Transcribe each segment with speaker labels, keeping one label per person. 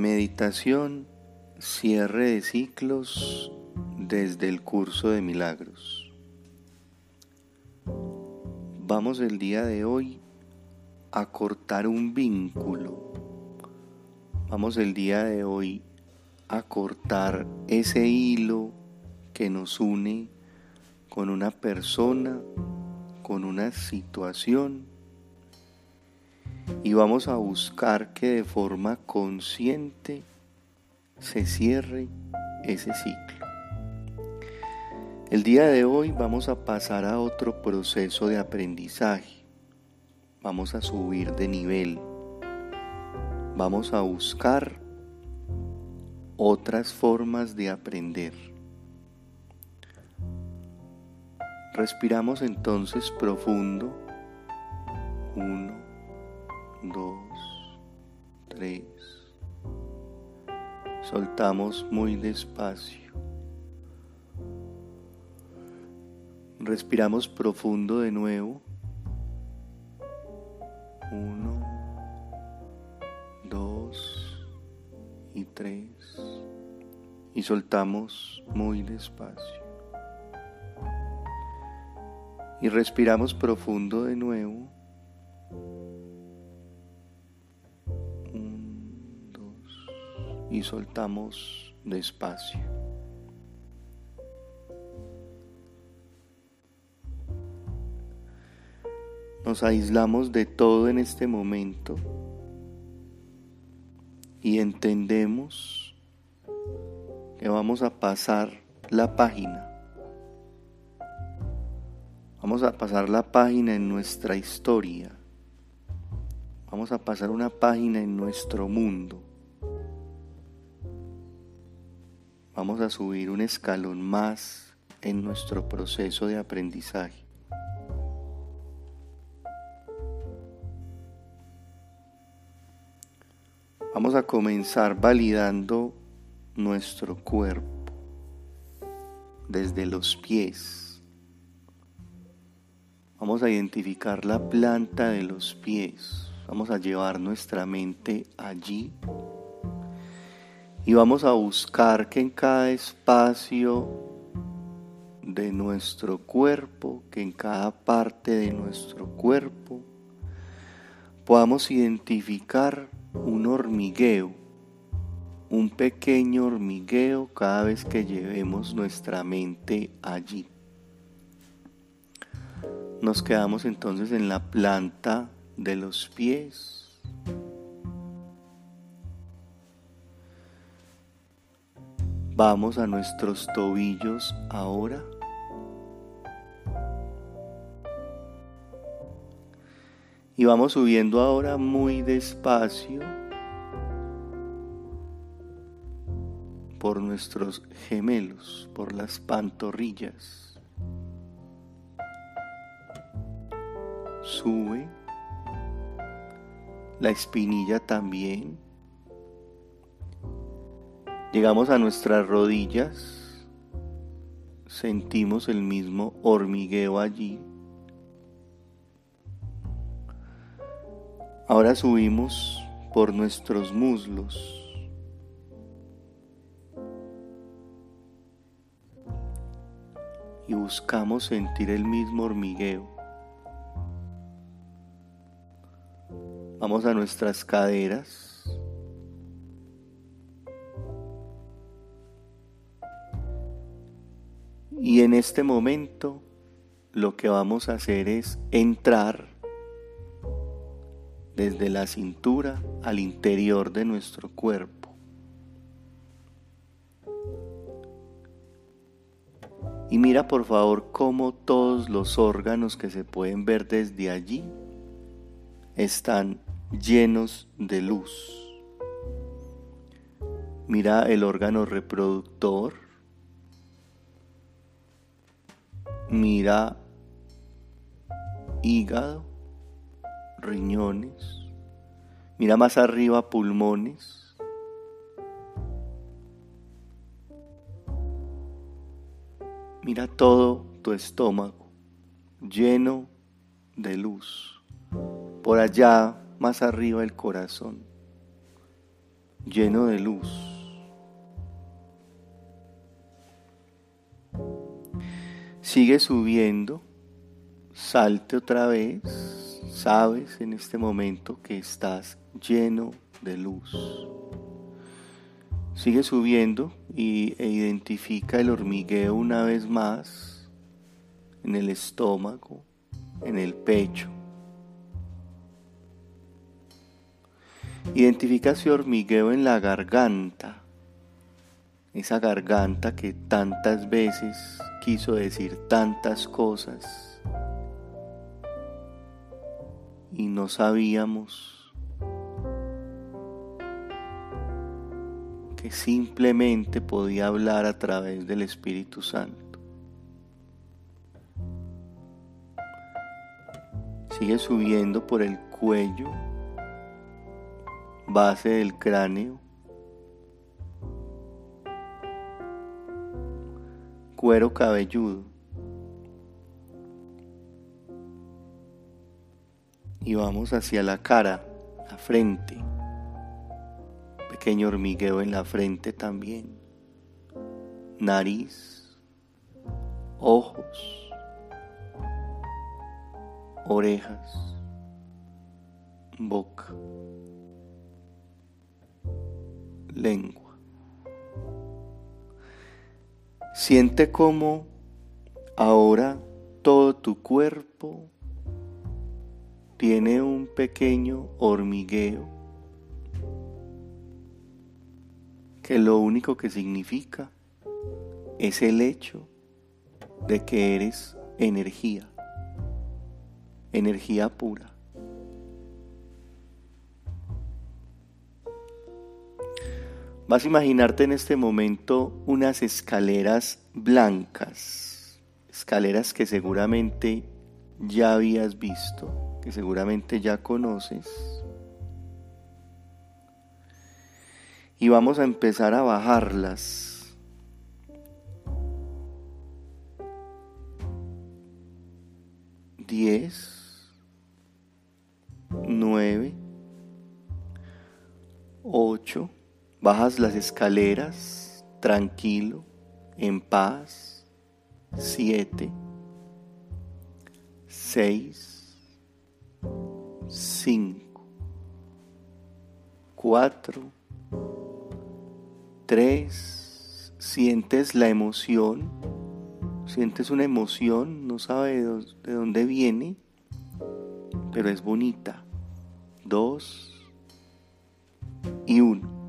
Speaker 1: Meditación, cierre de ciclos desde el curso de milagros. Vamos el día de hoy a cortar un vínculo. Vamos el día de hoy a cortar ese hilo que nos une con una persona, con una situación y vamos a buscar que de forma consciente se cierre ese ciclo. El día de hoy vamos a pasar a otro proceso de aprendizaje. Vamos a subir de nivel. Vamos a buscar otras formas de aprender. Respiramos entonces profundo. Uno dos, tres. Soltamos muy despacio. Respiramos profundo de nuevo. Uno, dos y tres. Y soltamos muy despacio. Y respiramos profundo de nuevo. Y soltamos despacio. Nos aislamos de todo en este momento y entendemos que vamos a pasar la página. Vamos a pasar la página en nuestra historia. Vamos a pasar una página en nuestro mundo. Vamos a subir un escalón más en nuestro proceso de aprendizaje. Vamos a comenzar validando nuestro cuerpo desde los pies. Vamos a identificar la planta de los pies. Vamos a llevar nuestra mente allí y vamos a buscar que en cada espacio de nuestro cuerpo, que en cada parte de nuestro cuerpo, podamos identificar un hormigueo, un pequeño hormigueo cada vez que llevemos nuestra mente allí. Nos quedamos entonces en la planta de los pies Vamos a nuestros tobillos ahora. Y vamos subiendo ahora muy despacio por nuestros gemelos, por las pantorrillas. Sube la espinilla también. Llegamos a nuestras rodillas, sentimos el mismo hormigueo allí. Ahora subimos por nuestros muslos. Y buscamos sentir el mismo hormigueo. Vamos a nuestras caderas. Y en este momento lo que vamos a hacer es entrar desde la cintura al interior de nuestro cuerpo. Y mira por favor cómo todos los órganos que se pueden ver desde allí están llenos de luz. Mira el órgano reproductor, mira hígado, riñones, mira más arriba pulmones. Mira todo tu estómago lleno de luz. Por allá, más arriba el corazón. lleno de luz. Sigue subiendo, salte otra vez, sabes en este momento que estás lleno de luz. Sigue subiendo y, e identifica el hormigueo una vez más en el estómago, en el pecho. Identifica ese hormigueo en la garganta, esa garganta que tantas veces quiso decir tantas cosas y no sabíamos que simplemente podía hablar a través del Espíritu Santo. Sigue subiendo por el cuello base del cráneo, cuero cabelludo. Y vamos hacia la cara, la frente. Pequeño hormigueo en la frente también. Nariz, ojos, orejas, boca lengua. Siente como ahora todo tu cuerpo tiene un pequeño hormigueo que lo único que significa es el hecho de que eres energía, energía pura. Vas a imaginarte en este momento unas escaleras blancas, escaleras que seguramente ya habías visto, que seguramente ya conoces. Y vamos a empezar a bajarlas. Diez, nueve, ocho, Bajas las escaleras tranquilo, en paz. Siete, seis, cinco, cuatro, tres. Sientes la emoción, sientes una emoción, no sabes de dónde viene, pero es bonita. Dos y uno.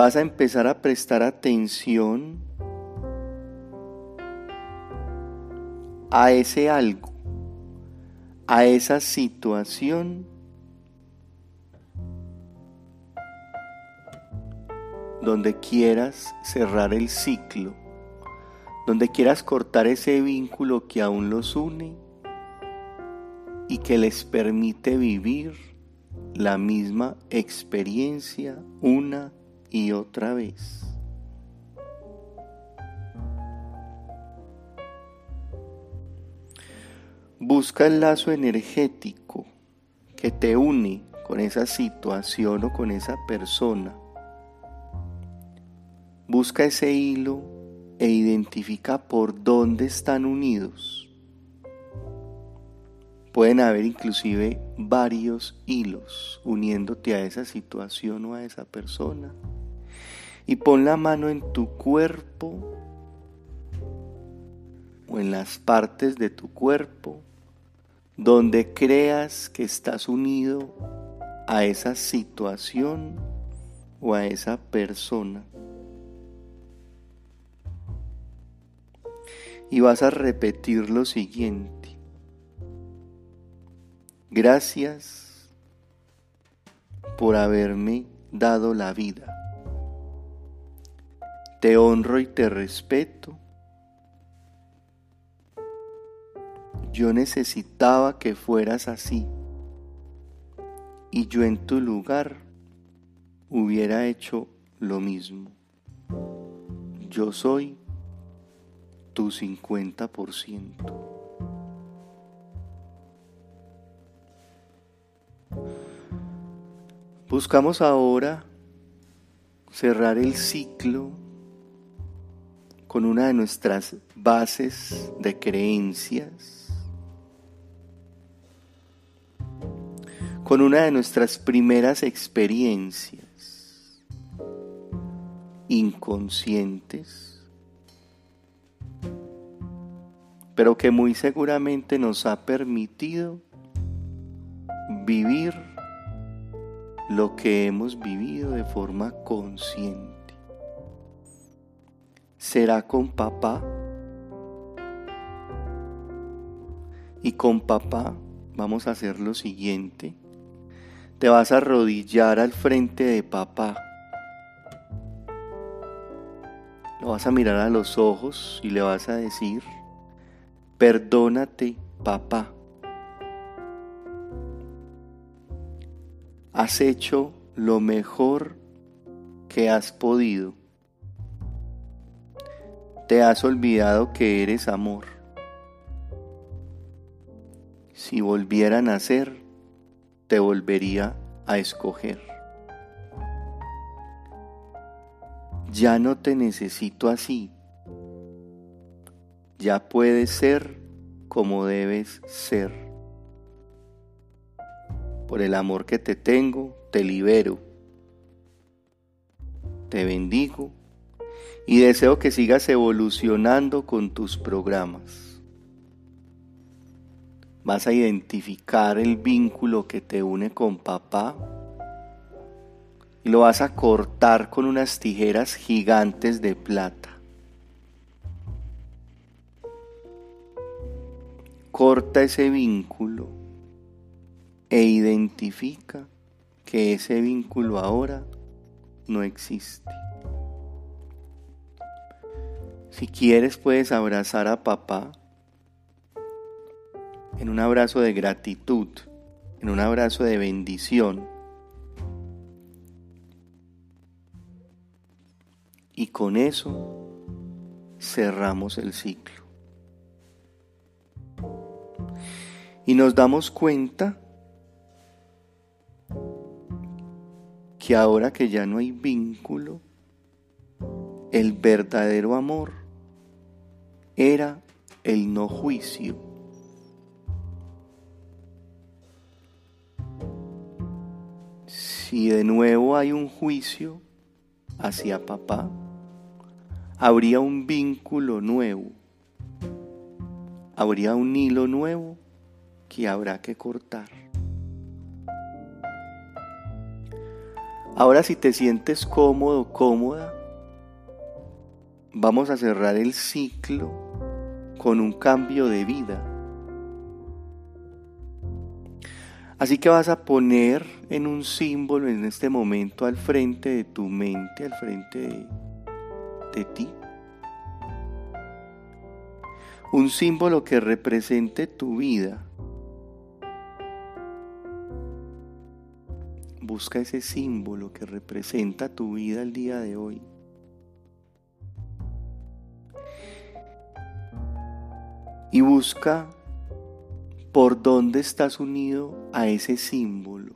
Speaker 1: Vas a empezar a prestar atención a ese algo, a esa situación donde quieras cerrar el ciclo, donde quieras cortar ese vínculo que aún los une y que les permite vivir la misma experiencia una y otra vez. Busca el lazo energético que te une con esa situación o con esa persona. Busca ese hilo e identifica por dónde están unidos. Pueden haber inclusive varios hilos uniéndote a esa situación o a esa persona y pon la mano en tu cuerpo o en las partes de tu cuerpo donde creas que estás unido a esa situación o a esa persona. Y vas a repetir lo siguiente. Gracias por haberme dado la vida. Te honro y te respeto. Yo necesitaba que fueras así y yo en tu lugar hubiera hecho lo mismo. Yo soy tu 50%. Buscamos ahora cerrar el ciclo con una de nuestras bases de creencias, con una de nuestras primeras experiencias inconscientes, pero que muy seguramente nos ha permitido vivir lo que hemos vivido de forma consciente. ¿Será con papá? Y con papá vamos a hacer lo siguiente. Te vas a arrodillar al frente de papá. Lo vas a mirar a los ojos y le vas a decir, perdónate papá. Has hecho lo mejor que has podido. Te has olvidado que eres amor. Si volviera a nacer, te volvería a escoger. Ya no te necesito así. Ya puedes ser como debes ser. Por el amor que te tengo, te libero. Te bendigo y deseo que sigas evolucionando con tus programas. Vas a identificar el vínculo que te une con papá y lo vas a cortar con unas tijeras gigantes de plata. Corta ese vínculo e identifica que ese vínculo ahora no existe. Si quieres puedes abrazar a papá en un abrazo de gratitud, en un abrazo de bendición. Y con eso cerramos el ciclo. Y nos damos cuenta que ahora que ya no hay vínculo, el verdadero amor era el no juicio. Si de nuevo hay un juicio hacia papá, habría un vínculo nuevo, habría un hilo nuevo que habrá que cortar. Ahora si te sientes cómodo, cómoda, vamos a cerrar el ciclo con un cambio de vida. Así que vas a poner en un símbolo en este momento al frente de tu mente, al frente de, ti. Un símbolo que represente tu vida Busca ese símbolo que representa tu vida el día de hoy. Y busca por dónde estás unido a ese símbolo.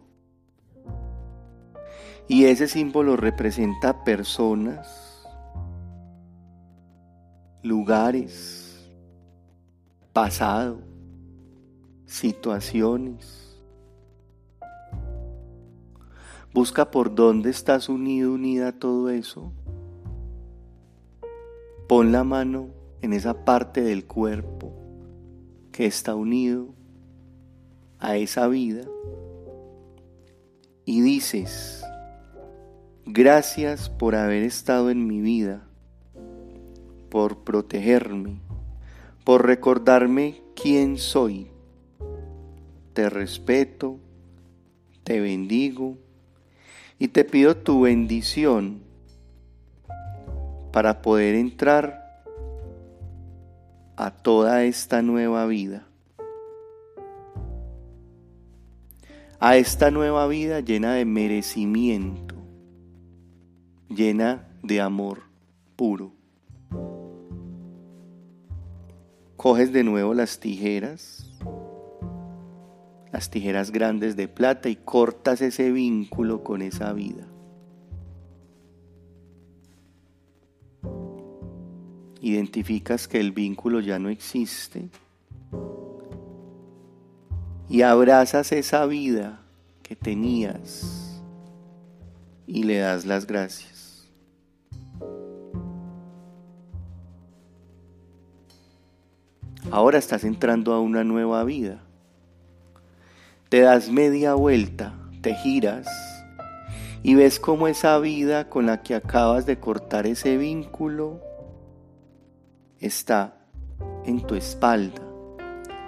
Speaker 1: Y ese símbolo representa personas, lugares, pasado, situaciones Busca por dónde estás unido, unida a todo eso. Pon la mano en esa parte del cuerpo que está unido a esa vida y dices, gracias por haber estado en mi vida, por protegerme, por recordarme quién soy. Te respeto, te bendigo y te pido tu bendición para poder entrar a toda esta nueva vida. A esta nueva vida llena de merecimiento, llena de amor puro. coges de nuevo las tijeras, las tijeras grandes de plata y cortas ese vínculo con esa vida. Identificas que el vínculo ya no existe y abrazas esa vida que tenías y le das las gracias. Ahora estás entrando a una nueva vida. Te das media vuelta, te giras y ves cómo esa vida con la que acabas de cortar ese vínculo está en tu espalda,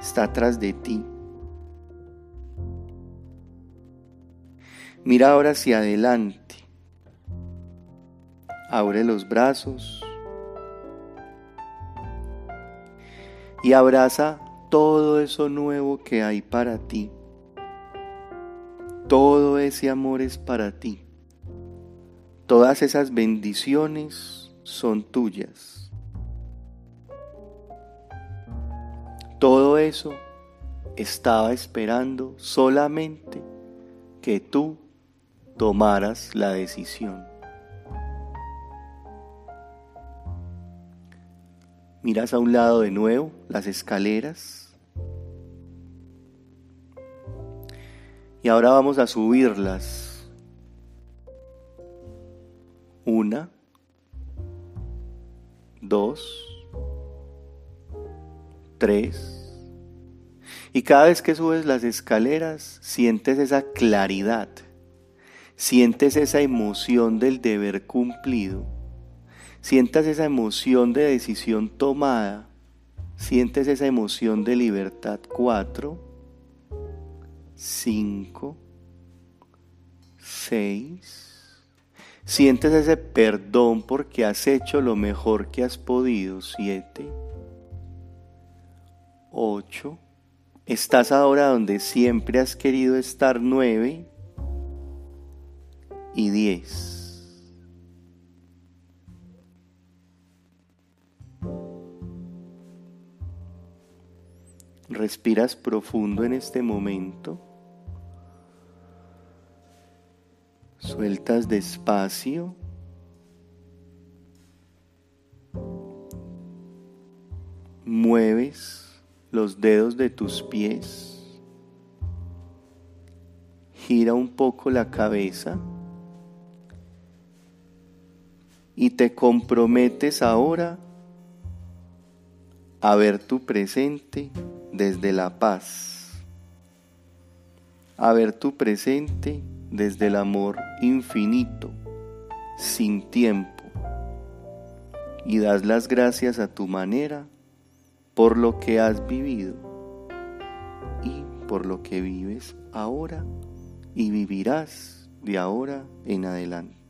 Speaker 1: está atrás de ti. Mira ahora hacia adelante. Abre los brazos y abraza todo eso nuevo que hay para ti. Todo ese amor es para ti. Todas esas bendiciones son tuyas. Todo eso estaba esperando solamente que tú tomaras la decisión. Miras a un lado de nuevo las escaleras. Y ahora vamos a subirlas. Una, dos, tres. Y cada vez que subes las escaleras, sientes esa claridad sientes esa emoción del deber cumplido, sientas esa emoción de decisión tomada, sientes esa emoción de libertad. Cuatro, cinco, seis. Sientes ese perdón porque has hecho lo mejor que has podido. Siete, ocho. Estás ahora donde siempre has querido estar. Nueve y 10. Respiras profundo en este momento. Sueltas despacio. Mueves los dedos de tus pies. Gira un poco la cabeza. Y te comprometes ahora a ver tu presente desde la paz, a ver tu presente desde el amor infinito, sin tiempo, y das las gracias a tu manera por lo que has vivido y por lo que vives ahora y vivirás de ahora en adelante.